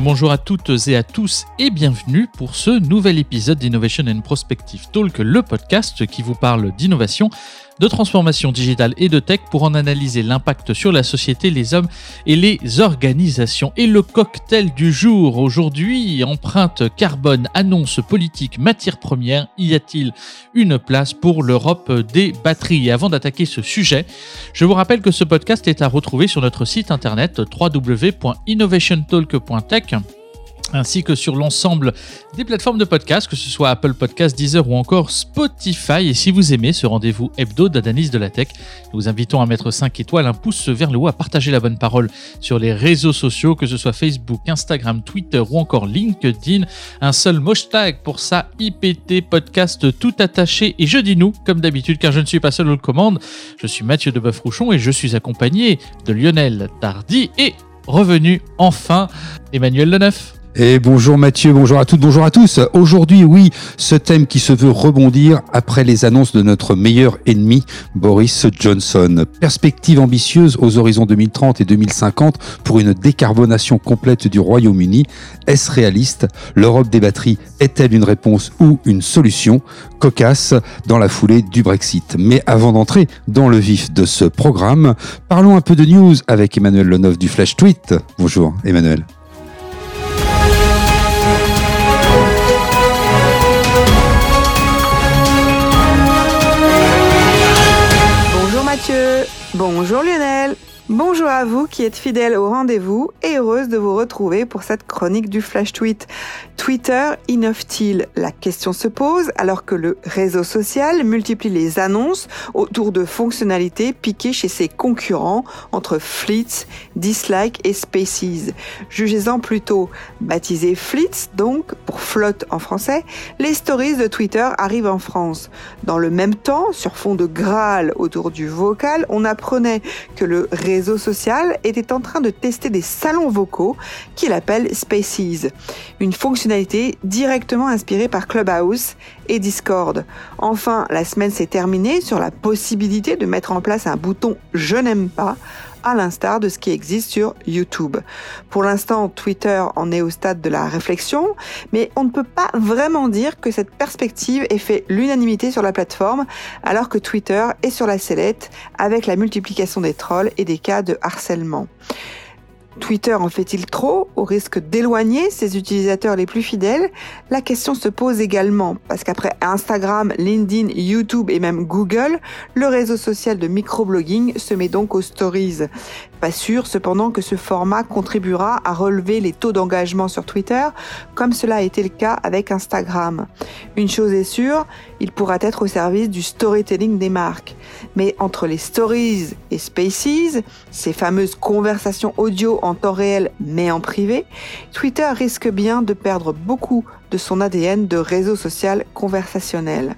bonjour à toutes et à tous et bienvenue pour ce nouvel épisode d'Innovation and Prospective Talk, le podcast qui vous parle d'innovation de transformation digitale et de tech pour en analyser l'impact sur la société, les hommes et les organisations. Et le cocktail du jour aujourd'hui, empreinte carbone, annonce politique, matière première, y a-t-il une place pour l'Europe des batteries? Et avant d'attaquer ce sujet, je vous rappelle que ce podcast est à retrouver sur notre site internet www.innovationtalk.tech ainsi que sur l'ensemble des plateformes de podcast, que ce soit Apple Podcast, Deezer ou encore Spotify. Et si vous aimez ce rendez-vous hebdo d'Adanis de la Tech, nous vous invitons à mettre 5 étoiles, un pouce vers le haut, à partager la bonne parole sur les réseaux sociaux, que ce soit Facebook, Instagram, Twitter ou encore LinkedIn. Un seul hashtag pour ça, IPT Podcast tout attaché. Et je dis nous, comme d'habitude, car je ne suis pas seul aux commandes. Je suis Mathieu de rouchon et je suis accompagné de Lionel Tardy et revenu enfin Emmanuel Leneuf. Et bonjour Mathieu, bonjour à toutes, bonjour à tous. Aujourd'hui, oui, ce thème qui se veut rebondir après les annonces de notre meilleur ennemi, Boris Johnson. Perspective ambitieuse aux horizons 2030 et 2050 pour une décarbonation complète du Royaume-Uni. Est-ce réaliste? L'Europe des batteries est-elle une réponse ou une solution? Cocasse dans la foulée du Brexit. Mais avant d'entrer dans le vif de ce programme, parlons un peu de news avec Emmanuel Leneuf du Flash Tweet. Bonjour Emmanuel. Bonjour Bonjour à vous qui êtes fidèles au rendez-vous et heureuse de vous retrouver pour cette chronique du Flash Tweet. Twitter innove-t-il? La question se pose alors que le réseau social multiplie les annonces autour de fonctionnalités piquées chez ses concurrents entre Fleets, Dislike et Spaces. Jugez-en plutôt. Baptisé Fleets, donc, pour flotte en français, les stories de Twitter arrivent en France. Dans le même temps, sur fond de Graal autour du vocal, on apprenait que le réseau social était en train de tester des salons vocaux qu'il appelle Spaces, une fonctionnalité directement inspirée par Clubhouse et Discord. Enfin, la semaine s'est terminée sur la possibilité de mettre en place un bouton Je n'aime pas à l'instar de ce qui existe sur YouTube. Pour l'instant, Twitter en est au stade de la réflexion, mais on ne peut pas vraiment dire que cette perspective ait fait l'unanimité sur la plateforme, alors que Twitter est sur la sellette avec la multiplication des trolls et des cas de harcèlement. Twitter en fait-il trop au risque d'éloigner ses utilisateurs les plus fidèles? La question se pose également parce qu'après Instagram, LinkedIn, YouTube et même Google, le réseau social de microblogging se met donc aux stories. Pas sûr cependant que ce format contribuera à relever les taux d'engagement sur Twitter comme cela a été le cas avec Instagram. Une chose est sûre, il pourra être au service du storytelling des marques. Mais entre les stories et spaces, ces fameuses conversations audio en temps réel mais en privé, Twitter risque bien de perdre beaucoup de son ADN de réseau social conversationnel.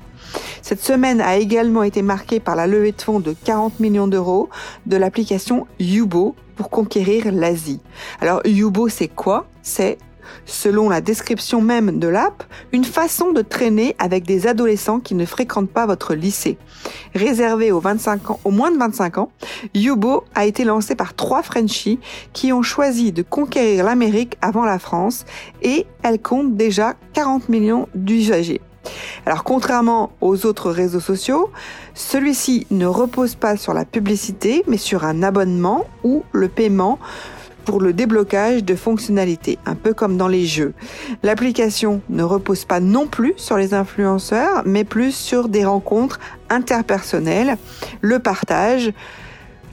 Cette semaine a également été marquée par la levée de fonds de 40 millions d'euros de l'application Yubo pour conquérir l'Asie. Alors Yubo, c'est quoi? C'est selon la description même de l'app, une façon de traîner avec des adolescents qui ne fréquentent pas votre lycée. Réservé aux, 25 ans, aux moins de 25 ans, Yubo a été lancé par trois Frenchies qui ont choisi de conquérir l'Amérique avant la France et elle compte déjà 40 millions d'usagers. Alors contrairement aux autres réseaux sociaux, celui-ci ne repose pas sur la publicité, mais sur un abonnement ou le paiement pour le déblocage de fonctionnalités, un peu comme dans les jeux. L'application ne repose pas non plus sur les influenceurs, mais plus sur des rencontres interpersonnelles, le partage,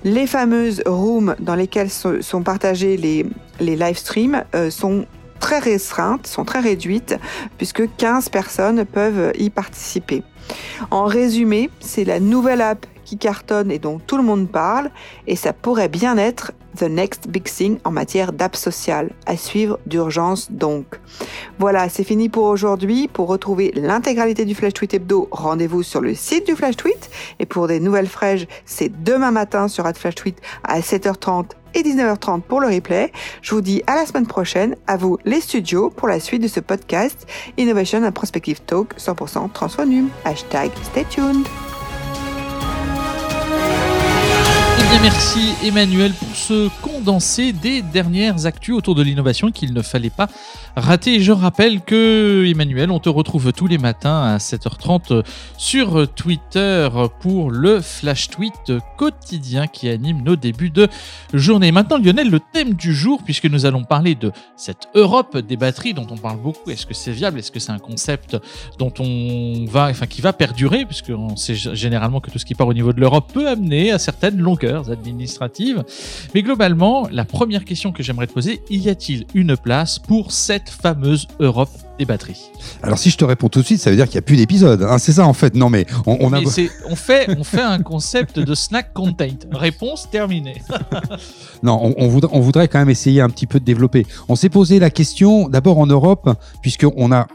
les fameuses rooms dans lesquelles sont partagés les, les live streams euh, sont très restreintes, sont très réduites, puisque 15 personnes peuvent y participer. En résumé, c'est la nouvelle app qui cartonne et dont tout le monde parle, et ça pourrait bien être the next big thing en matière d'app sociale. À suivre d'urgence donc. Voilà, c'est fini pour aujourd'hui. Pour retrouver l'intégralité du Flash Tweet Hebdo, rendez-vous sur le site du Flash Tweet. Et pour des nouvelles fraîches, c'est demain matin sur Flash Tweet à 7h30 et 19h30 pour le replay. Je vous dis à la semaine prochaine. À vous les studios pour la suite de ce podcast Innovation and Prospective Talk 100% Transfonum. Hashtag stay tuned. Merci Emmanuel pour ce condensé des dernières actus autour de l'innovation qu'il ne fallait pas rater. Je rappelle que Emmanuel, on te retrouve tous les matins à 7h30 sur Twitter pour le flash tweet quotidien qui anime nos débuts de journée. Maintenant, Lionel, le thème du jour, puisque nous allons parler de cette Europe des batteries dont on parle beaucoup. Est-ce que c'est viable Est-ce que c'est un concept dont on va, enfin, qui va perdurer, puisqu'on sait généralement que tout ce qui part au niveau de l'Europe peut amener à certaines longueurs administratives. Mais globalement, la première question que j'aimerais te poser, y a-t-il une place pour cette fameuse Europe des batteries? Alors si je te réponds tout de suite, ça veut dire qu'il n'y a plus d'épisode. Hein, c'est ça en fait. Non mais on, on a... on, fait, on fait un concept de snack content. Réponse terminée. non, on, on, voudrait, on voudrait quand même essayer un petit peu de développer. On s'est posé la question d'abord en Europe, puisqu'on a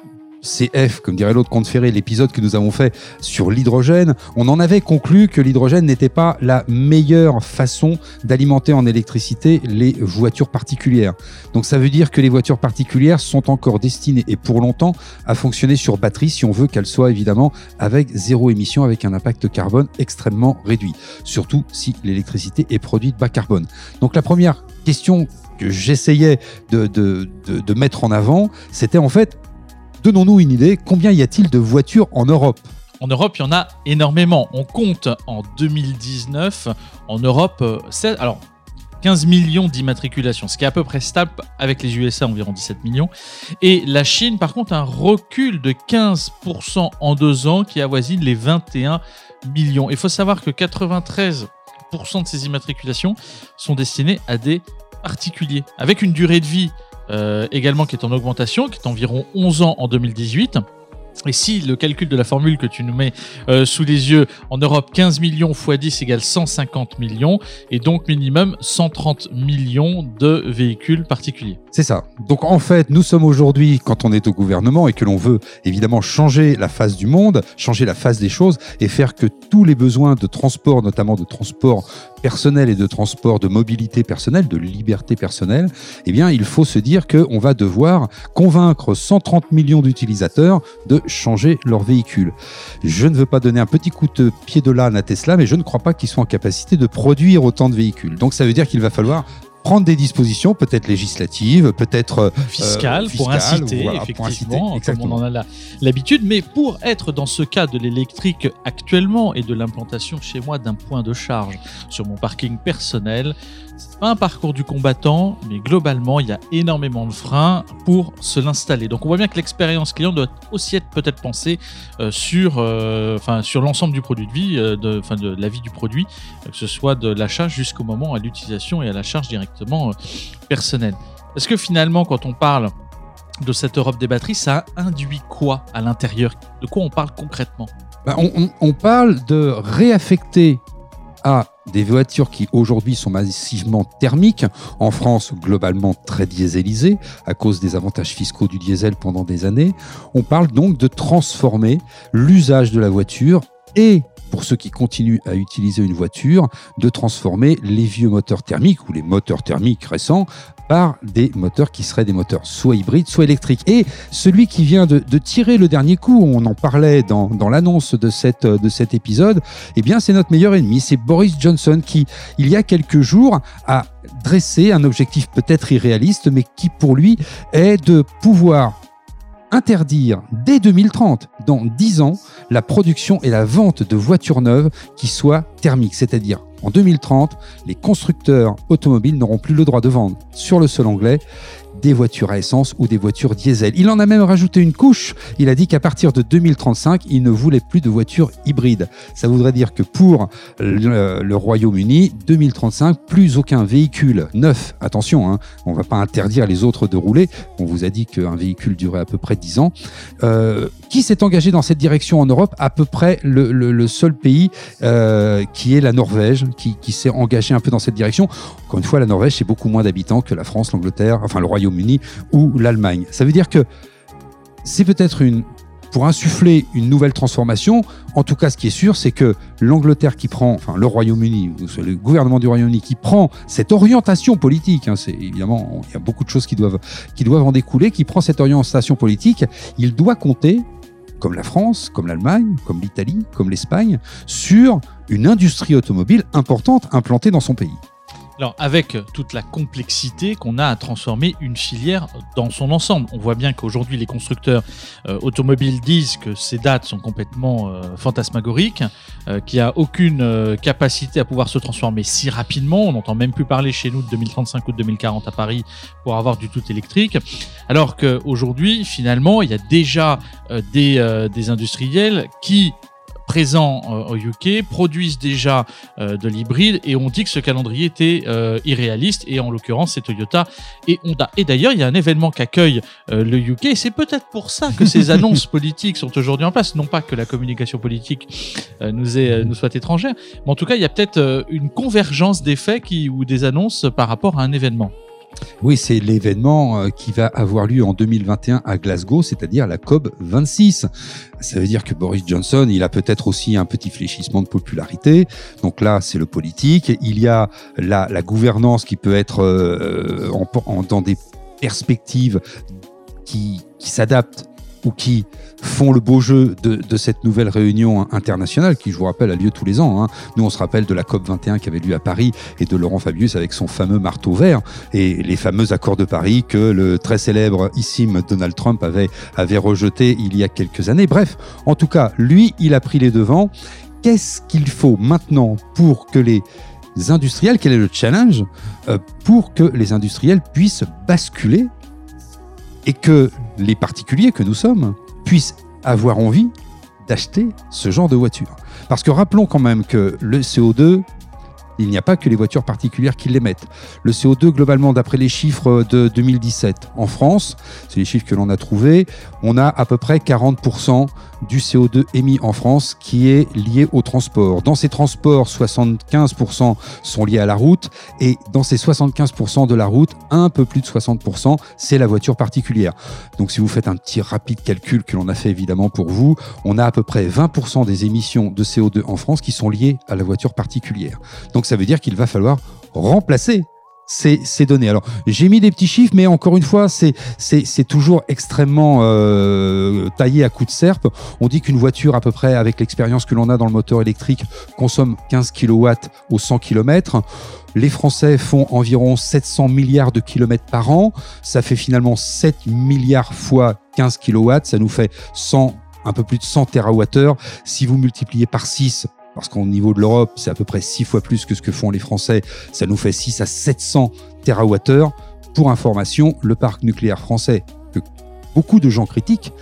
CF, comme dirait l'autre compte ferré, l'épisode que nous avons fait sur l'hydrogène, on en avait conclu que l'hydrogène n'était pas la meilleure façon d'alimenter en électricité les voitures particulières. Donc ça veut dire que les voitures particulières sont encore destinées et pour longtemps à fonctionner sur batterie si on veut qu'elles soient évidemment avec zéro émission, avec un impact carbone extrêmement réduit. Surtout si l'électricité est produite bas carbone. Donc la première question que j'essayais de, de, mettre en avant, c'était en fait Donnons-nous une idée, combien y a-t-il de voitures en Europe en Europe, il y en a énormément. On compte en 2019 en Europe, euh, alors 15 millions d'immatriculations, ce qui est à peu près stable avec les USA, environ 17 millions. Et la Chine, par contre, un recul de 15% en deux ans qui avoisine les 21 millions. Il faut savoir que 93% de ces immatriculations sont destinées à des particuliers, avec une durée de vie également qui est en augmentation, qui est environ 11 ans en 2018. Et si le calcul de la formule que tu nous mets euh, sous les yeux, en Europe, 15 millions x 10 égale 150 millions, et donc minimum 130 millions de véhicules particuliers. C'est ça. Donc en fait, nous sommes aujourd'hui, quand on est au gouvernement et que l'on veut évidemment changer la face du monde, changer la face des choses et faire que tous les besoins de transport, notamment de transport personnel et de transport, de mobilité personnelle, de liberté personnelle, eh bien, il faut se dire qu'on va devoir convaincre 130 millions d'utilisateurs de changer leur véhicule. Je ne veux pas donner un petit coup de pied de l'âne à Tesla, mais je ne crois pas qu'ils soient en capacité de produire autant de véhicules. Donc ça veut dire qu'il va falloir prendre des dispositions, peut-être législatives, peut-être euh, fiscales, pour inciter, effectivement, comme on en a l'habitude. Mais pour être dans ce cas de l'électrique actuellement et de l'implantation chez moi d'un point de charge sur mon parking personnel, c'est pas un parcours du combattant, mais globalement, il y a énormément de freins pour se l'installer. Donc on voit bien que l'expérience client doit aussi être peut-être pensée euh, sur, euh, sur l'ensemble du produit de vie, euh, de, la vie du produit, que ce soit de l'achat jusqu'au moment à l'utilisation et à la charge directement personnelle. Est-ce que finalement, quand on parle de cette Europe des batteries, ça induit quoi à l'intérieur? De quoi on parle concrètement? On, on parle de réaffecter à des voitures qui aujourd'hui sont massivement thermiques, en France globalement très dieselisées à cause des avantages fiscaux du diesel pendant des années. On parle donc de transformer l'usage de la voiture et pour ceux qui continuent à utiliser une voiture, de transformer les vieux moteurs thermiques ou les moteurs thermiques récents par des moteurs qui seraient des moteurs soit hybrides, soit électriques. Et celui qui vient de, tirer le dernier coup, on en parlait dans, l'annonce de, cette, de cet épisode, eh bien c'est notre meilleur ennemi, c'est Boris Johnson qui, il y a quelques jours, a dressé un objectif peut-être irréaliste, mais qui pour lui est de pouvoir interdire dès 2030, dans 10 ans, la production et la vente de voitures neuves qui soient thermiques, c'est-à-dire en 2030, les constructeurs automobiles n'auront plus le droit de vendre sur le sol anglais des voitures à essence ou des voitures diesel. Il en a même rajouté une couche. Il a dit qu'à partir de 2035, il ne voulait plus de voitures hybrides. Ça voudrait dire que pour le, Royaume-Uni, 2035, plus aucun véhicule neuf, attention, hein, on ne va pas interdire les autres de rouler, on vous a dit qu'un véhicule durait à peu près 10 ans. Euh, qui s'est engagé dans cette direction en Europe? À peu près le, seul pays euh, qui est la Norvège, qui, s'est engagé un peu dans cette direction. Encore une fois, la Norvège, c'est beaucoup moins d'habitants que la France, l'Angleterre, enfin le Royaume uni ou l'Allemagne. Ça veut dire que c'est peut-être une pour insuffler une nouvelle transformation. En tout cas, ce qui est sûr, c'est que l'Angleterre qui prend, enfin le Royaume-Uni, le gouvernement du Royaume-Uni qui prend cette orientation politique, hein, c'est évidemment, il y a beaucoup de choses qui doivent, qui doivent en découler, qui prend cette orientation politique, il doit compter comme la France, comme l'Allemagne, comme l'Italie, comme l'Espagne, sur une industrie automobile importante implantée dans son pays. Alors, avec toute la complexité qu'on a à transformer une filière dans son ensemble, on voit bien qu'aujourd'hui, les constructeurs euh, automobiles disent que ces dates sont complètement euh, fantasmagoriques, euh, qu'il n'y a aucune capacité à pouvoir se transformer si rapidement. On n'entend même plus parler chez nous de 2035 ou de 2040 à Paris pour avoir du tout électrique. Alors qu'aujourd'hui, finalement, il y a déjà des, des industriels qui présents euh, au UK produisent déjà euh, de l'hybride et on dit que ce calendrier était euh, irréaliste et en l'occurrence c'est Toyota et Honda. Et d'ailleurs il y a un événement qu'accueille le UK et c'est peut-être pour ça que ces annonces politiques sont aujourd'hui en place. Non pas que la communication politique nous, est, nous soit étrangère, mais en tout cas il y a peut-être une convergence des faits qui, ou des annonces par rapport à un événement. Oui, c'est l'événement euh, qui va avoir lieu en 2021 à Glasgow, c'est-à-dire la COP 26. Ça veut dire que Boris Johnson, il a peut-être aussi un petit fléchissement de popularité. Donc là, c'est le politique. Il y a la, la gouvernance qui peut être euh, en- dans des perspectives qui, qui s'adaptent ou qui font le beau jeu de, cette nouvelle réunion internationale qui, je vous rappelle, a lieu tous les ans. hein. Nous, on se rappelle de la COP 21 qui avait lieu à Paris et de Laurent Fabius avec son fameux marteau vert et les fameux accords de Paris que le très célèbre Issim Donald Trump avait, avait rejeté il y a quelques années. Bref, en tout cas, lui, il a pris les devants. Qu'est-ce qu'il faut maintenant pour que les industriels, quel est le challenge euh, pour que les industriels puissent basculer et que les particuliers que nous sommes puissent avoir envie d'acheter ce genre de voiture. Parce que rappelons quand même que le CO2, il n'y a pas que les voitures particulières qui l'émettent. Le CO2, globalement, d'après les chiffres de 2017 en France, c'est les chiffres que l'on a trouvés, on a à peu près 40% du CO2 émis en France qui est lié au transport. Dans ces transports, 75% sont liés à la route et dans ces 75% de la route, un peu plus de 60%, c'est la voiture particulière. Donc si vous faites un petit rapide calcul que l'on a fait évidemment pour vous, on a à peu près 20% des émissions de CO2 en France qui sont liées à la voiture particulière. Donc ça veut dire qu'il va falloir remplacer ces, ces données. Alors, j'ai mis des petits chiffres, mais encore une fois, c'est c'est c'est toujours extrêmement euh, taillé à coups de serpe. On dit qu'une voiture, à peu près, avec l'expérience que l'on a dans le moteur électrique, consomme 15 kW au 100 km. Les Français font environ 700 milliards de kilomètres par an. Ça fait finalement 7 milliards fois 15 kW. Ça nous fait 100, un peu plus de 100 TWh. Si vous multipliez par 6, parce qu'au niveau de l'Europe, c'est à peu près 6 fois plus que ce que font les Français, ça nous fait 6 à 700 TWh. Pour information, le parc nucléaire français, que beaucoup de gens critiquent,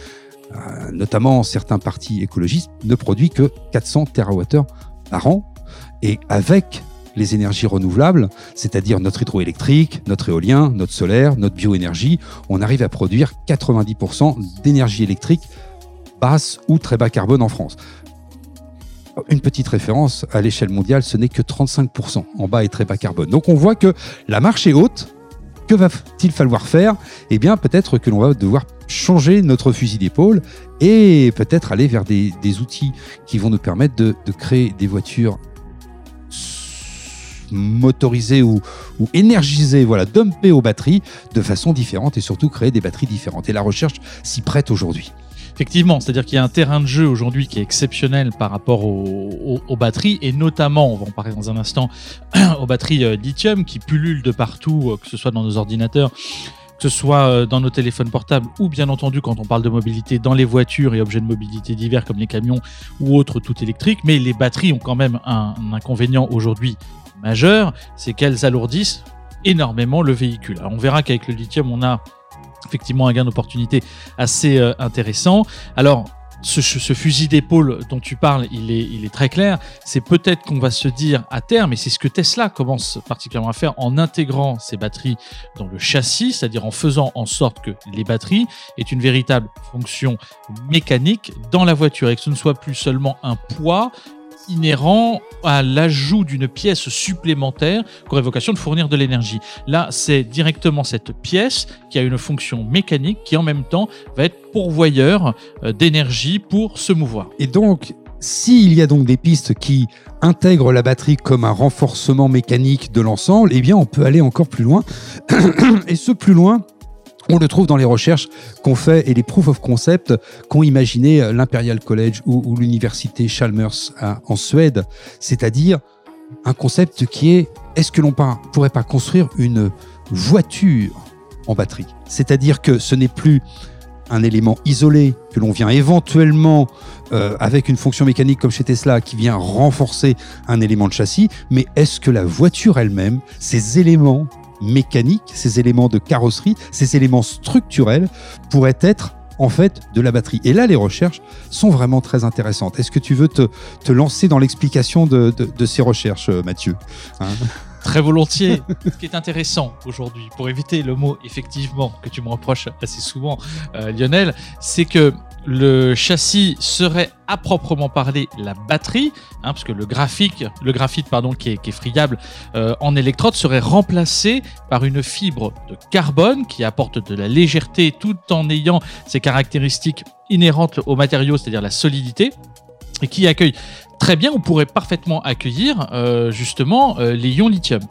euh, notamment certains partis écologistes, ne produit que 400 TWh par an. Et avec les énergies renouvelables, c'est-à-dire notre hydroélectrique, notre éolien, notre solaire, notre bioénergie, on arrive à produire 90% d'énergie électrique basse ou très bas carbone en France. Une petite référence, à l'échelle mondiale, ce n'est que 35% en bas et très bas carbone. Donc on voit que la marche est haute. Que va-t-il falloir faire? Eh bien, peut-être que l'on va devoir changer notre fusil d'épaule et peut-être aller vers des, outils qui vont nous permettre de, créer des voitures motorisées ou, ou énergisées, voilà, dumpées aux batteries de façon différente et surtout créer des batteries différentes. Et la recherche s'y prête aujourd'hui. Effectivement, c'est-à-dire qu'il y a un terrain de jeu aujourd'hui qui est exceptionnel par rapport aux, batteries et notamment, on va en parler dans un instant, aux batteries euh, lithium qui pullulent de partout, euh, que ce soit dans nos ordinateurs, que ce soit euh, dans nos téléphones portables ou bien entendu quand on parle de mobilité dans les voitures et objets de mobilité divers comme les camions ou autres tout électriques. Mais les batteries ont quand même un, un inconvénient aujourd'hui majeur, c'est qu'elles alourdissent énormément le véhicule. Alors on verra qu'avec le lithium, on a effectivement un gain d'opportunité assez euh, intéressant. Alors, ce, fusil d'épaule dont tu parles, il est, il est très clair. C'est peut-être qu'on va se dire à terme, et c'est ce que Tesla commence particulièrement à faire en intégrant ces batteries dans le châssis, c'est-à-dire en faisant en sorte que les batteries aient une véritable fonction mécanique dans la voiture et que ce ne soit plus seulement un poids inhérent à l'ajout d'une pièce supplémentaire qui aurait vocation de fournir de l'énergie. Là, c'est directement cette pièce qui a une fonction mécanique qui en même temps va être pourvoyeur euh, d'énergie pour se mouvoir. Et donc, s'il y a donc des pistes qui intègrent la batterie comme un renforcement mécanique de l'ensemble, eh bien, on peut aller encore plus loin. Et ce plus loin, On le trouve dans les recherches qu'on fait et les proof of concept qu'ont imaginé l'Imperial College ou, l'université Chalmers en Suède, c'est-à-dire un concept qui est est-ce que l'on pourrait pas construire une voiture en batterie? C'est-à-dire que ce n'est plus un élément isolé que l'on vient éventuellement euh, avec une fonction mécanique comme chez Tesla qui vient renforcer un élément de châssis, mais est-ce que la voiture elle-même, ces éléments mécaniques, ces éléments de carrosserie, ces éléments structurels pourraient être en fait de la batterie. Et là, les recherches sont vraiment très intéressantes. Est-ce que tu veux te, lancer dans l'explication de, ces recherches, Mathieu hein? Très volontiers. Ce qui est intéressant aujourd'hui, pour éviter le mot effectivement que tu me reproches assez souvent, euh, Lionel, c'est que le châssis serait à proprement parler la batterie, hein, parce que le graphique, le graphite pardon, qui est, friable euh, en électrode serait remplacé par une fibre de carbone qui apporte de la légèreté tout en ayant ses caractéristiques inhérentes au matériau, c'est-à-dire la solidité et qui accueille très bien, on pourrait parfaitement accueillir euh, justement euh, les ions lithium.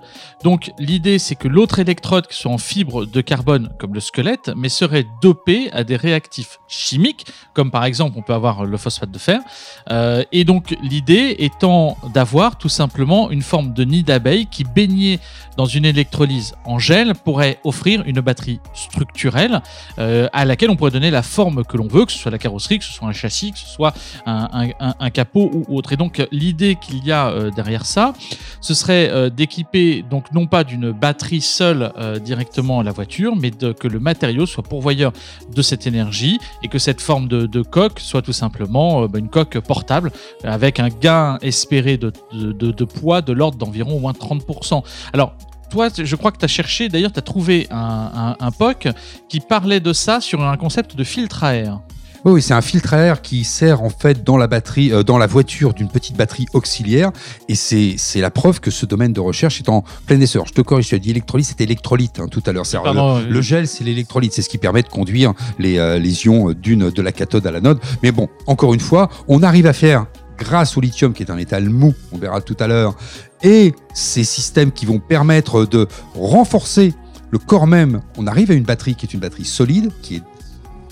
Donc l'idée c'est que l'autre électrode qui soit en fibre de carbone comme le squelette, mais serait dopé à des réactifs chimiques, comme par exemple on peut avoir le phosphate de fer. Euh, et donc l'idée étant d'avoir tout simplement une forme de nid d'abeille qui baignait dans une électrolyse en gel pourrait offrir une batterie structurelle à laquelle on pourrait donner la forme que l'on veut, que ce soit la carrosserie, que ce soit un châssis, que ce soit un, capot ou autre. L'idée qu'il y a euh, derrière ça, ce serait euh, d'équiper donc non pas d'une batterie seule euh, directement la voiture, mais que le matériau soit pourvoyeur de cette énergie et que cette forme de, coque soit tout simplement bah, une coque portable avec un gain espéré de, poids de l'ordre d'environ au moins 30%. Alors toi, je crois que tu as cherché, d'ailleurs, tu as trouvé un, POC qui parlait de ça sur un concept de filtre à air. Oui, c'est un filtre à air qui sert en fait dans la batterie, euh, dans la voiture d'une petite batterie auxiliaire. Et c'est la preuve que ce domaine de recherche est en plein essor. Je te corrige, tu as dit électrolyte, c'était électrolyte hein, tout à l'heure. Le, gel, c'est l'électrolyte, c'est ce qui permet de conduire les, euh, les ions d'une de la cathode à l'anode. Mais bon, encore une fois, on arrive à faire grâce au lithium qui est un métal mou, on verra tout à l'heure, et ces systèmes qui vont permettre de renforcer le corps même, on arrive à une batterie qui est une batterie solide, qui est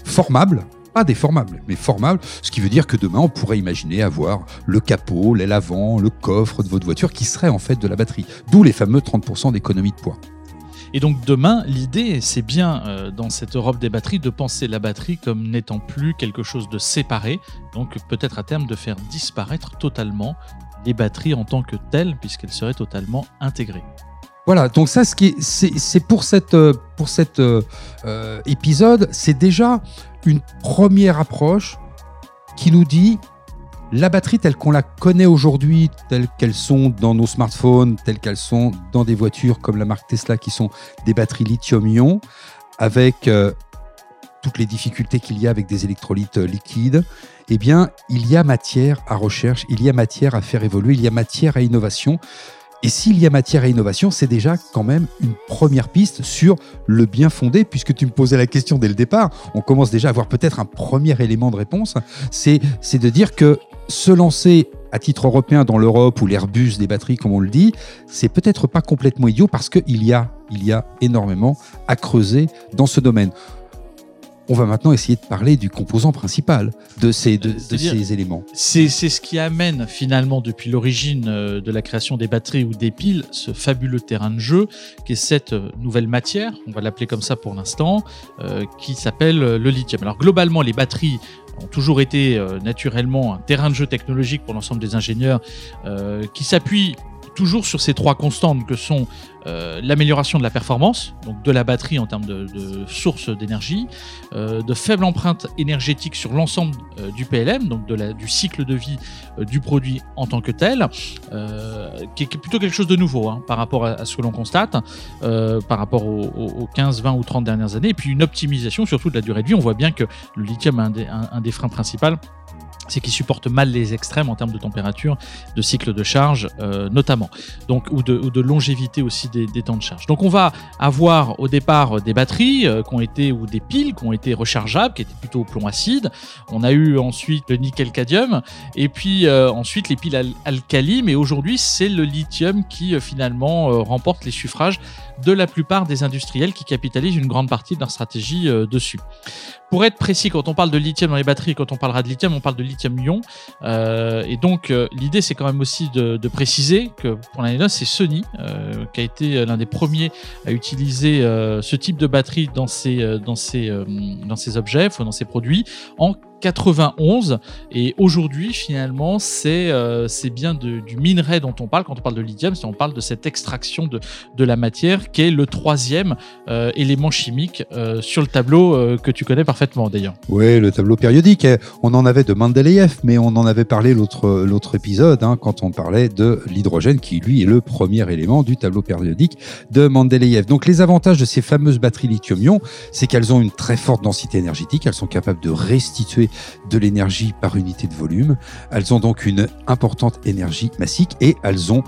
formable, pas déformable, mais formable, ce qui veut dire que demain, on pourrait imaginer avoir le capot, l'aile avant, le coffre de votre voiture qui serait en fait de la batterie. D'où les fameux 30% d'économie de poids. Et donc demain, l'idée, c'est bien euh, dans cette Europe des batteries de penser la batterie comme n'étant plus quelque chose de séparé, donc peut-être à terme de faire disparaître totalement les batteries en tant que telles, puisqu'elles seraient totalement intégrées. Voilà, donc ça, ce c'est pour cette euh, pour cet euh, épisode, c'est déjà une première approche qui nous dit la batterie telle qu'on la connaît aujourd'hui, telle qu'elles sont dans nos smartphones, telles qu'elles sont dans des voitures comme la marque Tesla qui sont des batteries lithium-ion, avec euh, toutes les difficultés qu'il y a avec des électrolytes euh, liquides, eh bien, il y a matière à recherche, il y a matière à faire évoluer, il y a matière à innovation. Et s'il y a matière à innovation, c'est déjà quand même une première piste sur le bien fondé, puisque tu me posais la question dès le départ. On commence déjà à avoir peut-être un premier élément de réponse. C'est de dire que se lancer à titre européen dans l'Europe ou l'Airbus des batteries, comme on le dit, c'est peut-être pas complètement idiot parce qu'il y a, il y a énormément à creuser dans ce domaine on va maintenant essayer de parler du composant principal de ces, de, ces éléments. C'est ce qui amène finalement depuis l'origine euh, de la création des batteries ou des piles ce fabuleux terrain de jeu qui est cette euh, nouvelle matière, on va l'appeler comme ça pour l'instant, euh, qui s'appelle le lithium. Alors globalement les batteries ont toujours été naturellement un terrain de jeu technologique pour l'ensemble des ingénieurs qui s'appuient toujours sur ces trois constantes que sont euh, l'amélioration de la performance, donc de la batterie en termes de, source d'énergie, euh, de faible empreinte énergétique sur l'ensemble euh, du PLM, donc de la, du cycle de vie du produit en tant que tel, qui est plutôt quelque chose de nouveau hein, par rapport à, ce que l'on constate, par rapport aux, 15, 20 ou 30 dernières années, et puis une optimisation surtout de la durée de vie. On voit bien que le lithium est un des freins principaux c'est qu'ils supportent mal les extrêmes en termes de température, de cycle de charge euh, notamment, donc ou de, longévité aussi des, temps de charge. Donc on va avoir au départ des batteries euh, qui ont été ou des piles qui ont été rechargeables, qui étaient plutôt au plomb acide. On a eu ensuite le nickel cadmium et puis euh, ensuite les piles al alcali, mais aujourd'hui c'est le lithium qui finalement remporte les suffrages de la plupart des industriels qui capitalisent une grande partie de leur stratégie euh, dessus. Pour être précis, quand on parle de lithium dans les batteries, quand on parlera de lithium, on parle de lithium-ion. Euh, et donc, euh, l'idée, c'est quand même aussi de, préciser que, pour l'année c'est Sony euh, qui a été l'un des premiers à utiliser ce type de batterie dans ses, dans ses, dans ses objets, dans ses produits, en 91 et aujourd'hui finalement c'est euh, bien du minerai dont on parle. Quand on parle de lithium c'est on parle de cette extraction de, de la matière qui est le troisième élément chimique sur le tableau que tu connais parfaitement d'ailleurs. Oui le tableau périodique. On en avait de Mendeleïev mais on en avait parlé l'autre l'autre épisode hein, quand on parlait de l'hydrogène qui lui est le premier élément du tableau périodique de Mendeleïev. Donc les avantages de ces fameuses batteries lithium-ion c'est qu'elles ont une très forte densité énergétique. Elles sont capables de restituer de l'énergie par unité de volume. Elles ont donc une importante énergie massique et elles ont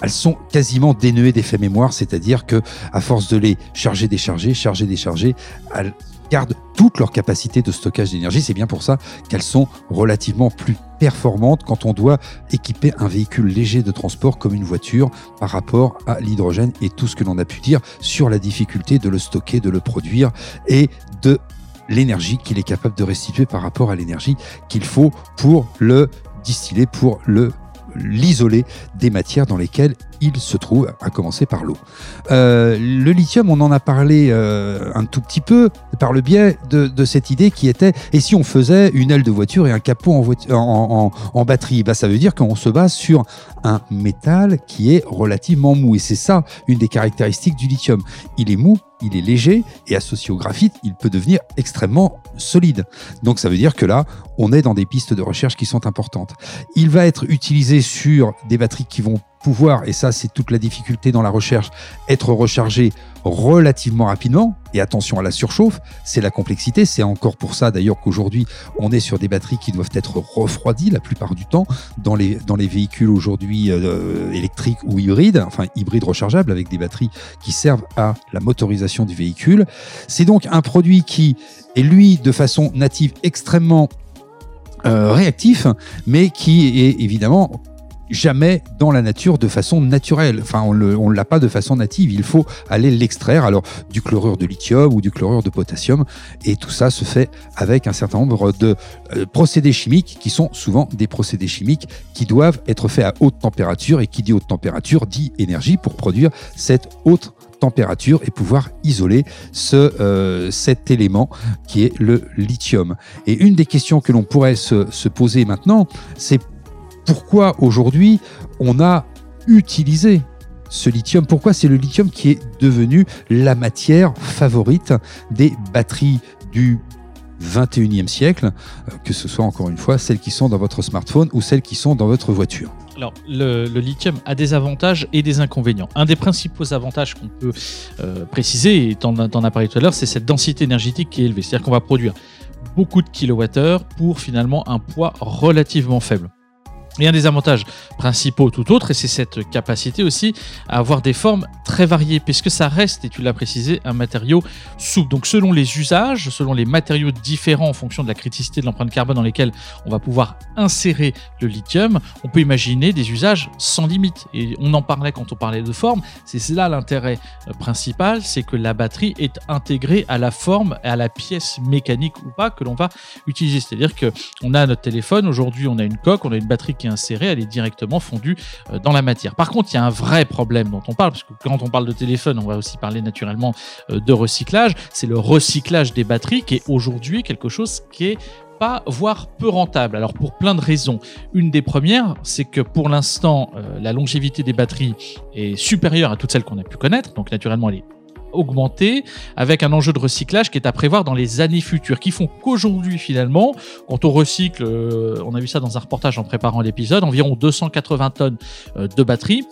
elles sont quasiment dénuées d'effet mémoire, c'est-à-dire que à force de les charger, décharger, charger, décharger, elles gardent toute leur capacité de stockage d'énergie. C'est bien pour ça qu'elles sont relativement plus performantes quand on doit équiper un véhicule léger de transport comme une voiture par rapport à l'hydrogène et tout ce que l'on a pu dire sur la difficulté de le stocker, de le produire et de l'énergie qu'il est capable de restituer par rapport à l'énergie qu'il faut pour le distiller, pour le l'isoler des matières dans lesquelles il se trouve, à commencer par l'eau. Euh, le lithium, on en a parlé euh, un tout petit peu par le biais de, cette idée qui était et si on faisait une aile de voiture et un capot en, batterie? Bah, Ça veut dire qu'on se base sur un métal qui est relativement mou. Et c'est ça une des caractéristiques du lithium. Il est mou, il est léger et associé au graphite, il peut devenir extrêmement solide. Donc ça veut dire que là, on est dans des pistes de recherche qui sont importantes. Il va être utilisé sur des batteries qui vont pouvoir, et ça c'est toute la difficulté dans la recherche, être rechargé relativement rapidement. Et attention à la surchauffe, c'est la complexité. C'est encore pour ça d'ailleurs qu'aujourd'hui on est sur des batteries qui doivent être refroidies la plupart du temps dans les, dans les véhicules aujourd'hui euh, électriques ou hybrides, enfin hybrides rechargeables avec des batteries qui servent à la motorisation du véhicule. C'est donc un produit qui est lui de façon native extrêmement euh, réactif, mais qui est évidemment jamais dans la nature de façon naturelle. Enfin, on ne l'a pas de façon native. Il faut aller l'extraire, alors du chlorure de lithium ou du chlorure de potassium. Et tout ça se fait avec un certain nombre de euh, procédés chimiques qui sont souvent des procédés chimiques qui doivent être faits à haute température. Et qui dit haute température dit énergie pour produire cette haute température et pouvoir isoler ce, euh, cet élément qui est le lithium. Et une des questions que l'on pourrait se, se poser maintenant, c'est pourquoi aujourd'hui on a utilisé ce lithium? Pourquoi c'est le lithium qui est devenu la matière favorite des batteries du 21e siècle, euh, que ce soit encore une fois celles qui sont dans votre smartphone ou celles qui sont dans votre voiture? Alors, le, lithium a des avantages et des inconvénients. Un des principaux avantages qu'on peut euh, préciser, et tu en, as parlé tout à l'heure, c'est cette densité énergétique qui est élevée. C'est-à-dire qu'on va produire beaucoup de kilowattheures pour finalement un poids relativement faible. Et un des avantages principaux tout autre, et c'est cette capacité aussi à avoir des formes très variées, puisque ça reste, et tu l'as précisé, un matériau souple. Donc selon les usages, selon les matériaux différents en fonction de la criticité de l'empreinte carbone dans lesquels on va pouvoir insérer le lithium, on peut imaginer des usages sans limite. Et on en parlait quand on parlait de forme, c'est là l'intérêt euh, principal, c'est que la batterie est intégrée à la forme, à la pièce mécanique ou pas que l'on va utiliser. C'est-à-dire qu'on a notre téléphone, aujourd'hui on a une coque, on a une batterie qui insérée, elle est directement fondue euh, dans la matière. Par contre, il y a un vrai problème dont on parle, parce que quand on parle de téléphone, on va aussi parler naturellement euh, de recyclage, c'est le recyclage des batteries qui est aujourd'hui quelque chose qui est pas, voire peu rentable. Alors pour plein de raisons. Une des premières, c'est que pour l'instant, euh, la longévité des batteries est supérieure à toutes celles qu'on a pu connaître. Donc naturellement, elle est augmenter avec un enjeu de recyclage qui est à prévoir dans les années futures, qui font qu'aujourd'hui finalement, quand on recycle, euh, on a vu ça dans un reportage en préparant l'épisode, environ 280 tonnes euh, de batteries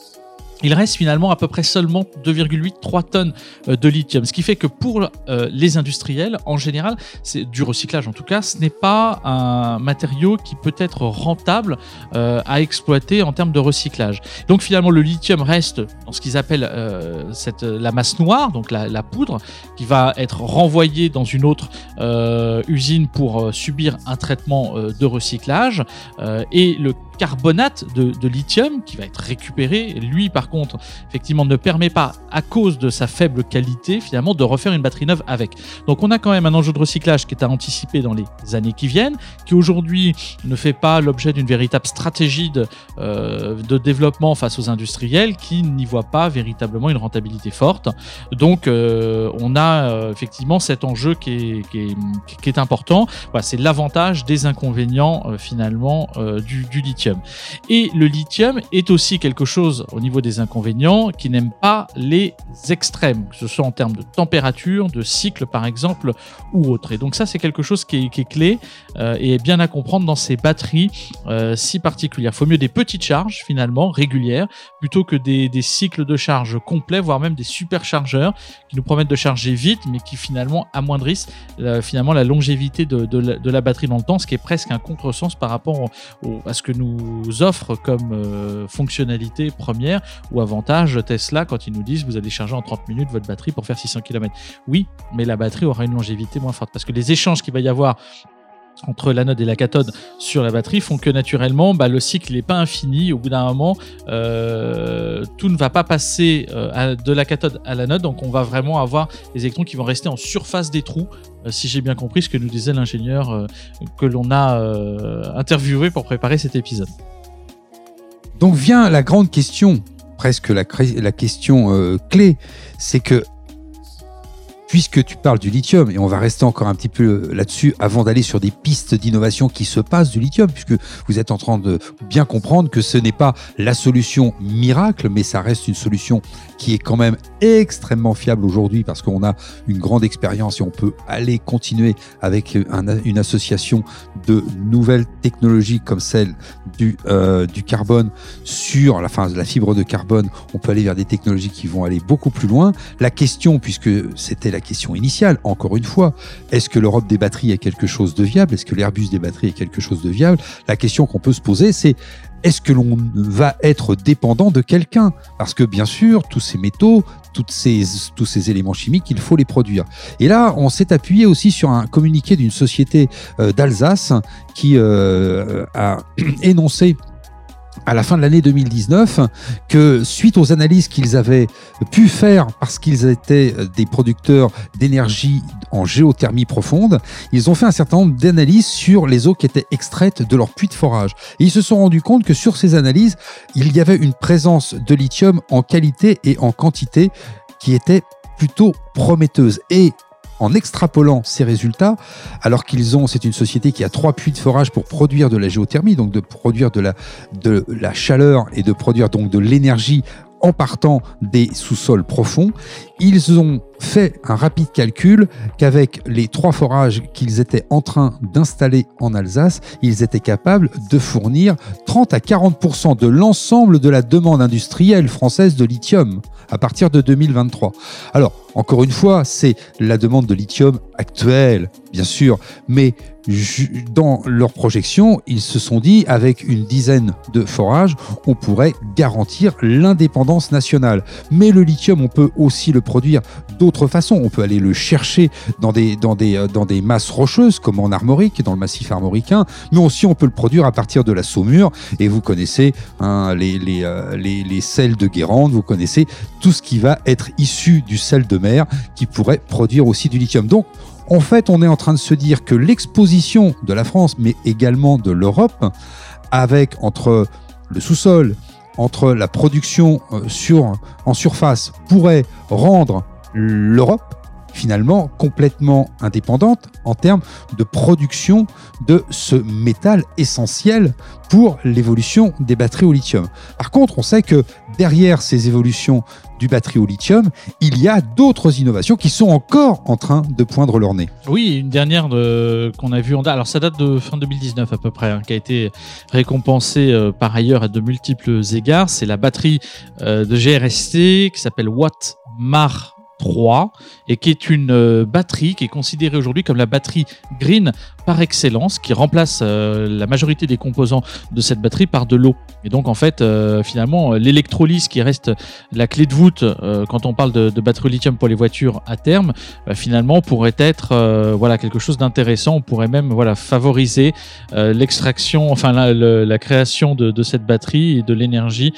il reste finalement à peu près seulement 2,8-3 tonnes euh, de lithium. Ce qui fait que pour euh, les industriels, en général, c'est du recyclage en tout cas, ce n'est pas un matériau qui peut être rentable euh, à exploiter en termes de recyclage. Donc finalement, le lithium reste dans ce qu'ils appellent cette, la masse noire, donc la, la, poudre, qui va être renvoyée dans une autre usine pour subir un traitement de recyclage. et le carbonate de, lithium qui va être récupéré. Lui, par contre, effectivement, ne permet pas, à cause de sa faible qualité, finalement, de refaire une batterie neuve avec. Donc, on a quand même un enjeu de recyclage qui est à anticiper dans les années qui viennent, qui aujourd'hui ne fait pas l'objet d'une véritable stratégie de, euh, développement face aux industriels qui n'y voient pas véritablement une rentabilité forte. Donc, euh, on a euh, effectivement cet enjeu qui est, important. C'est l'avantage des inconvénients finalement du lithium. Et le lithium est aussi quelque chose au niveau des inconvénients qui n'aime pas les extrêmes, que ce soit en termes de température, de cycle par exemple ou autre. Et donc ça c'est quelque chose qui est, clé euh, et bien à comprendre dans ces batteries euh, si particulières. Il faut mieux des petites charges finalement régulières plutôt que des, cycles de charge complets, voire même des superchargeurs qui nous promettent de charger vite mais qui finalement amoindrissent euh, finalement la longévité de, la, batterie dans le temps, ce qui est presque un contresens par rapport à ce que nous offre comme euh, fonctionnalité première ou avantage Tesla quand ils nous disent vous allez charger en 30 minutes votre batterie pour faire 600 km. Oui, mais la batterie aura une longévité moins forte parce que les échanges qu'il va y avoir entre l'anode et la cathode sur la batterie font que naturellement bah, le cycle n'est pas infini. Au bout d'un moment, euh, tout ne va pas passer euh, de la cathode à l'anode, donc on va vraiment avoir des électrons qui vont rester en surface des trous, euh, si j'ai bien compris ce que nous disait l'ingénieur que l'on a interviewé pour préparer cet épisode. Donc vient la grande question, presque la, question clé, c'est que puisque tu parles du lithium, et on va rester encore un petit peu là-dessus avant d'aller sur des pistes d'innovation qui se passent du lithium, puisque vous êtes en train de bien comprendre que ce n'est pas la solution miracle, mais ça reste une solution qui est quand même extrêmement fiable aujourd'hui parce qu'on a une grande expérience et on peut aller continuer avec un, une association de nouvelles technologies comme celle du, euh, du carbone sur la, fin, la fibre de carbone. On peut aller vers des technologies qui vont aller beaucoup plus loin. La question, puisque c'était la question initiale, encore une fois, est-ce que l'Europe des batteries est quelque chose de viable? Est-ce que l'Airbus des batteries est quelque chose de viable? La question qu'on peut se poser, c'est est-ce que l'on va être dépendant de quelqu'un? Parce que bien sûr, tous ces métaux, toutes ces, tous ces éléments chimiques, il faut les produire. Et là, on s'est appuyé aussi sur un communiqué d'une société euh, d'Alsace qui euh, a énoncé à la fin de l'année 2019 que suite aux analyses qu'ils avaient pu faire parce qu'ils étaient des producteurs d'énergie en géothermie profonde, ils ont fait un certain nombre d'analyses sur les eaux qui étaient extraites de leur puits de forage. Et ils se sont rendus compte que sur ces analyses, il y avait une présence de lithium en qualité et en quantité qui était plutôt prometteuse. Et en extrapolant ces résultats, alors qu'ils ont, c'est une société qui a trois puits de forage pour produire de la géothermie, donc de produire de la, de la chaleur et de produire donc de l'énergie en partant des sous-sols profonds, ils ont fait un rapide calcul qu'avec les trois forages qu'ils étaient en train d'installer en Alsace, ils étaient capables de fournir 30 à 40% de l'ensemble de la demande industrielle française de lithium à partir de 2023. Alors, encore une fois, c'est la demande de lithium actuelle, bien sûr, mais dans leur projection, ils se sont dit, avec une dizaine de forages, on pourrait garantir l'indépendance nationale. Mais le lithium, on peut aussi le produire façons. On peut aller le chercher dans des, dans des, dans des masses rocheuses, comme en armorique, dans le massif armoricain, mais aussi on peut le produire à partir de la saumure. Et vous connaissez hein, les, euh, les, les sels de Guérande, vous connaissez tout ce qui va être issu du sel de mer qui pourrait produire aussi du lithium. Donc, en fait, on est en train de se dire que l'exposition de la France, mais également de l'Europe, avec entre le sous-sol, entre la production sur, en surface, pourrait rendre l'Europe finalement complètement indépendante en termes de production de ce métal essentiel pour l'évolution des batteries au lithium. Par contre, on sait que derrière ces évolutions du batterie au lithium, il y a d'autres innovations qui sont encore en train de poindre leur nez. Oui, une dernière qu'on a vue en alors ça date de fin 2019 à peu près, hein, qui a été récompensée euh, par ailleurs à de multiples égards, c'est la batterie euh, de GRST qui s'appelle Watt Mar 3 et qui est une euh, batterie qui est considérée aujourd'hui comme la batterie green par excellence, qui remplace euh, la majorité des composants de cette batterie par de l'eau. Et donc en fait, euh, finalement, l'électrolyse qui reste la clé de voûte quand on parle de, batterie lithium pour les voitures à terme, finalement pourrait être voilà quelque chose d'intéressant. On pourrait même voilà favoriser l'extraction, enfin la, création de, cette batterie et de l'énergie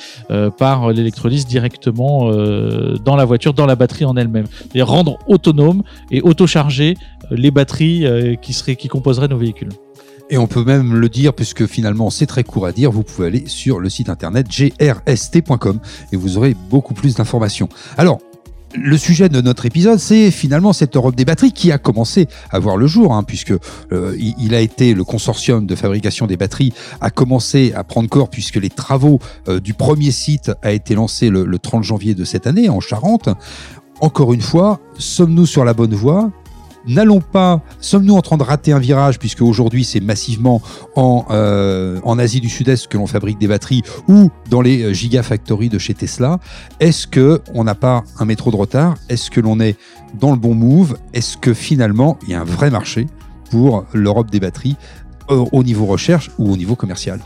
par l'électrolyse directement dans la voiture, dans la batterie en elle-même. Et rendre autonome et auto-charger euh, les batteries euh, qui, seraient, qui composeraient nos véhicules. Et on peut même le dire, puisque finalement c'est très court à dire, vous pouvez aller sur le site internet grst.com et vous aurez beaucoup plus d'informations. Alors, le sujet de notre épisode, c'est finalement cette Europe des batteries qui a commencé à voir le jour, hein, puisque euh, il a été le consortium de fabrication des batteries a commencé à prendre corps, puisque les travaux du premier site a été lancé le, le 30 janvier de cette année en Charente encore une fois, sommes-nous sur la bonne voie? N'allons pas, sommes-nous en train de rater un virage puisque aujourd'hui c'est massivement en, euh, Asie du Sud-Est que l'on fabrique des batteries ou dans les euh, gigafactories de chez Tesla. Est-ce que on n'a pas un métro de retard? Est-ce que l'on est dans le bon move? Est-ce que finalement il y a un vrai marché pour l'Europe des batteries euh, au niveau recherche ou au niveau commercial?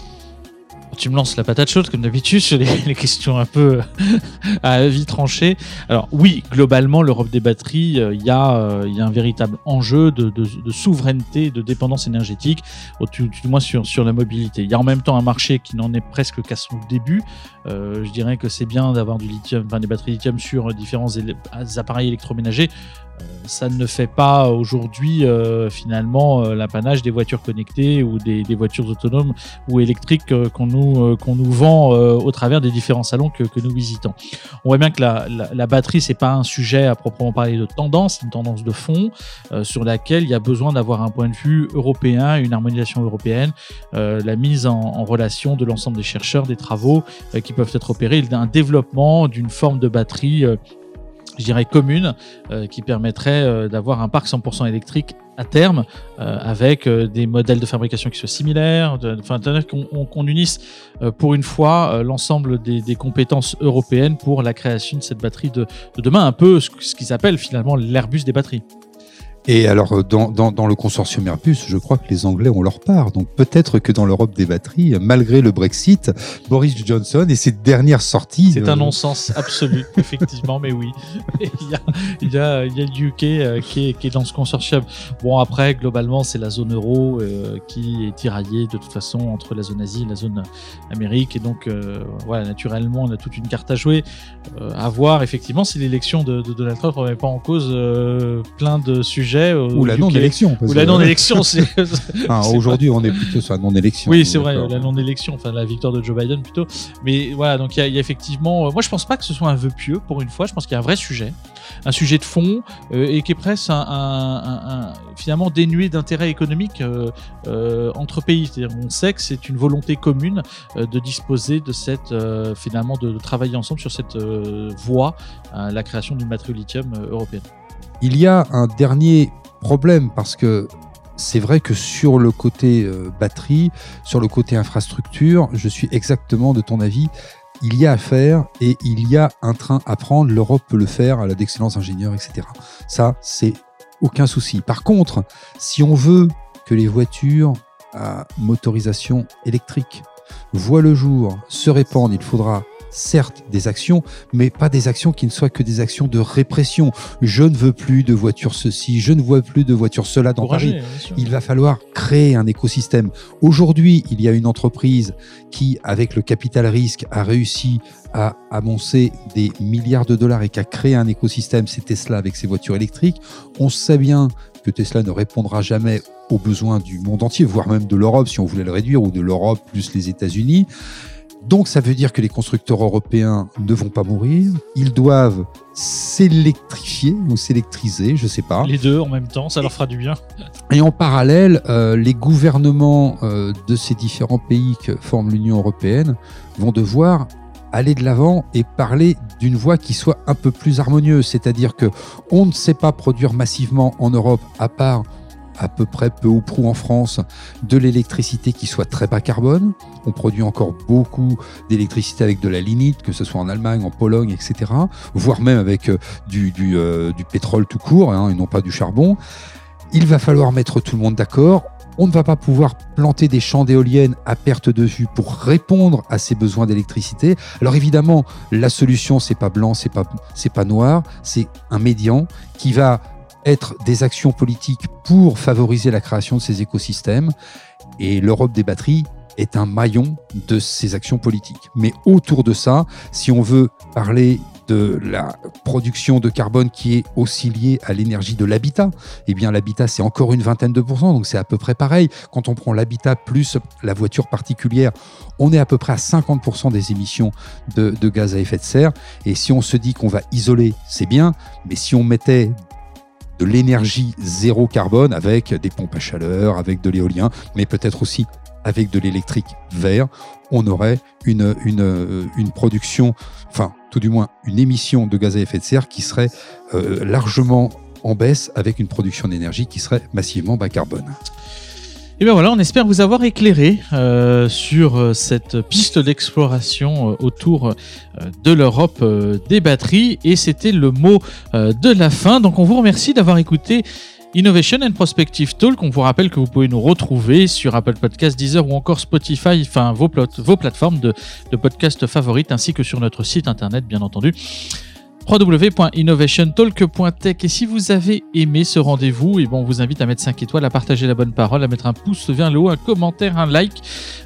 Tu me lances la patate chaude comme d'habitude sur les, questions un peu à avis tranché. Alors oui, globalement, l'Europe des batteries, euh, il y, euh, a un véritable enjeu de, souveraineté, de dépendance énergétique, au du moins sur, sur la mobilité. Il y a en même temps un marché qui n'en est presque qu'à son début. Euh, je dirais que c'est bien d'avoir du lithium, enfin, des batteries lithium sur différents appareils électroménagers. Euh, ça ne fait pas aujourd'hui euh, finalement euh, l'apanage des voitures connectées ou des, voitures autonomes ou électriques qu'on nous, qu'on nous vend au travers des différents salons que, nous visitons. On voit bien que la, la, la batterie, c'est pas un sujet à proprement parler de tendance, une tendance de fond sur laquelle il y a besoin d'avoir un point de vue européen, une harmonisation européenne, la mise en, en relation de l'ensemble des chercheurs, des travaux qui peuvent être opérés, d'un développement d'une forme de batterie je dirais commune euh, qui permettrait euh, d'avoir un parc 100% électrique à terme euh, avec des modèles de fabrication qui soient similaires, qu'on unisse pour une fois l'ensemble des, compétences européennes pour la création de cette batterie de, de demain, un peu ce qu'ils appellent finalement l'Airbus des batteries. Et alors, euh, dans, dans, dans, le consortium Airbus, je crois que les Anglais ont leur part. Donc peut-être que dans l'Europe des batteries, malgré le Brexit, Boris Johnson et ses dernières sorties. C'est un euh, non-sens absolu, effectivement, mais oui. Il y, a, il, y a, il y a le UK euh, qui, est, qui, est, dans ce consortium. Bon, après, globalement, c'est la zone euro qui est tiraillée de toute façon entre la zone Asie et la zone Amérique. Et donc, voilà, naturellement, on a toute une carte à jouer. à voir, effectivement, si l'élection de, de, Donald Trump ne remet pas en cause plein de sujets ou la non-élection. Ou la non-élection. c'est... aujourd'hui, on est plutôt sur la non-élection. Oui, c'est vrai, la non-élection, enfin la victoire de Joe Biden plutôt. Mais voilà, donc il y, a effectivement. Euh, moi, je pense pas que ce soit un vœu pieux pour une fois. Je pense qu'il y a un vrai sujet, un sujet de fond euh, et qui est presque un, finalement dénué d'intérêt économique euh, entre pays. C'est-à-dire, on sait que c'est une volonté commune de disposer de cette finalement de, de, travailler ensemble sur cette voie, la création d'une batterie lithium européenne. Il y a un dernier problème parce que c'est vrai que sur le côté euh, batterie, sur le côté infrastructure, je suis exactement de ton avis. Il y a à faire et il y a un train à prendre. L'Europe peut le faire à la d'excellence ingénieur, etc. Ça, c'est aucun souci. Par contre, si on veut que les voitures à motorisation électrique voient le jour, se répandent, il faudra certes des actions, mais pas des actions qui ne soient que des actions de répression. Je ne veux plus de voitures ceci, je ne vois plus de voitures cela dans Paris. Il va falloir créer un écosystème. Aujourd'hui, il y a une entreprise qui, avec le capital risque, a réussi à amoncer des milliards de dollars et qui a créé un écosystème, c'est Tesla avec ses voitures électriques. On sait bien que Tesla ne répondra jamais aux besoins du monde entier, voire même de l'Europe si on voulait le réduire, ou de l'Europe plus les États-Unis. Donc ça veut dire que les constructeurs européens ne vont pas mourir, ils doivent s'électrifier ou s'électriser, je sais pas. Les deux en même temps, ça leur fera du bien. Et en parallèle, euh, les gouvernements euh, de ces différents pays que forment l'Union européenne vont devoir aller de l'avant et parler d'une voix qui soit un peu plus harmonieuse, c'est-à-dire que on ne sait pas produire massivement en Europe à part à peu près peu ou prou en France de l'électricité qui soit très bas carbone. On produit encore beaucoup d'électricité avec de la lignite, que ce soit en Allemagne, en Pologne, etc. Voire même avec euh, du, euh, du, pétrole tout court hein, et non pas du charbon. Il va falloir mettre tout le monde d'accord. On ne va pas pouvoir planter des champs d'éoliennes à perte de vue pour répondre à ces besoins d'électricité. Alors évidemment, la solution c'est pas blanc, c'est pas pas noir, c'est un médian qui va être des actions politiques pour favoriser la création de ces écosystèmes. Et l'Europe des batteries est un maillon de ces actions politiques. Mais autour de ça, si on veut parler de la production de carbone qui est aussi liée à l'énergie de l'habitat, eh bien l'habitat c'est encore une vingtaine de pourcents, donc c'est à peu près pareil. Quand on prend l'habitat plus la voiture particulière, on est à peu près à 50% des émissions de, de gaz à effet de serre. Et si on se dit qu'on va isoler, c'est bien, mais si on mettait de l'énergie zéro carbone avec des pompes à chaleur, avec de l'éolien, mais peut-être aussi avec de l'électrique vert, on aurait une, euh, production, enfin tout du moins une émission de gaz à effet de serre qui serait euh, largement en baisse avec une production d'énergie qui serait massivement bas carbone. Et bien voilà, on espère vous avoir éclairé euh, sur euh, cette piste d'exploration euh, autour de l'Europe des batteries. Et c'était le mot de la fin. Donc on vous remercie d'avoir écouté Innovation and Prospective Talk. On vous rappelle que vous pouvez nous retrouver sur Apple Podcasts, Deezer ou encore Spotify, enfin vos, vos plateformes de, de podcasts favorites, ainsi que sur notre site internet, bien entendu www.innovationtalk.tech. Et si vous avez aimé ce rendez-vous, et bon, on vous invite à mettre 5 étoiles, à partager la bonne parole, à mettre un pouce vers le haut, un commentaire, un like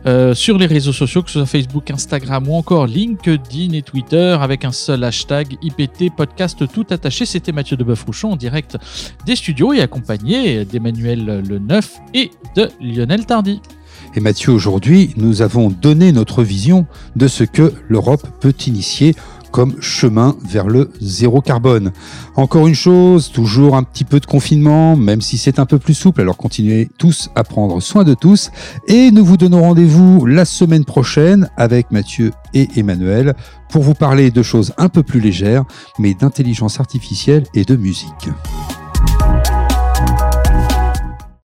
euh, sur les réseaux sociaux, que ce soit Facebook, Instagram ou encore LinkedIn et Twitter, avec un seul hashtag IPT podcast tout attaché. C'était Mathieu de Rouchon en direct des studios et accompagné d'Emmanuel Le Neuf et de Lionel Tardy. Et Mathieu, aujourd'hui, nous avons donné notre vision de ce que l'Europe peut initier comme chemin vers le zéro carbone. Encore une chose, toujours un petit peu de confinement, même si c'est un peu plus souple, alors continuez tous à prendre soin de tous. Et nous vous donnons rendez-vous la semaine prochaine avec Mathieu et Emmanuel pour vous parler de choses un peu plus légères, mais d'intelligence artificielle et de musique.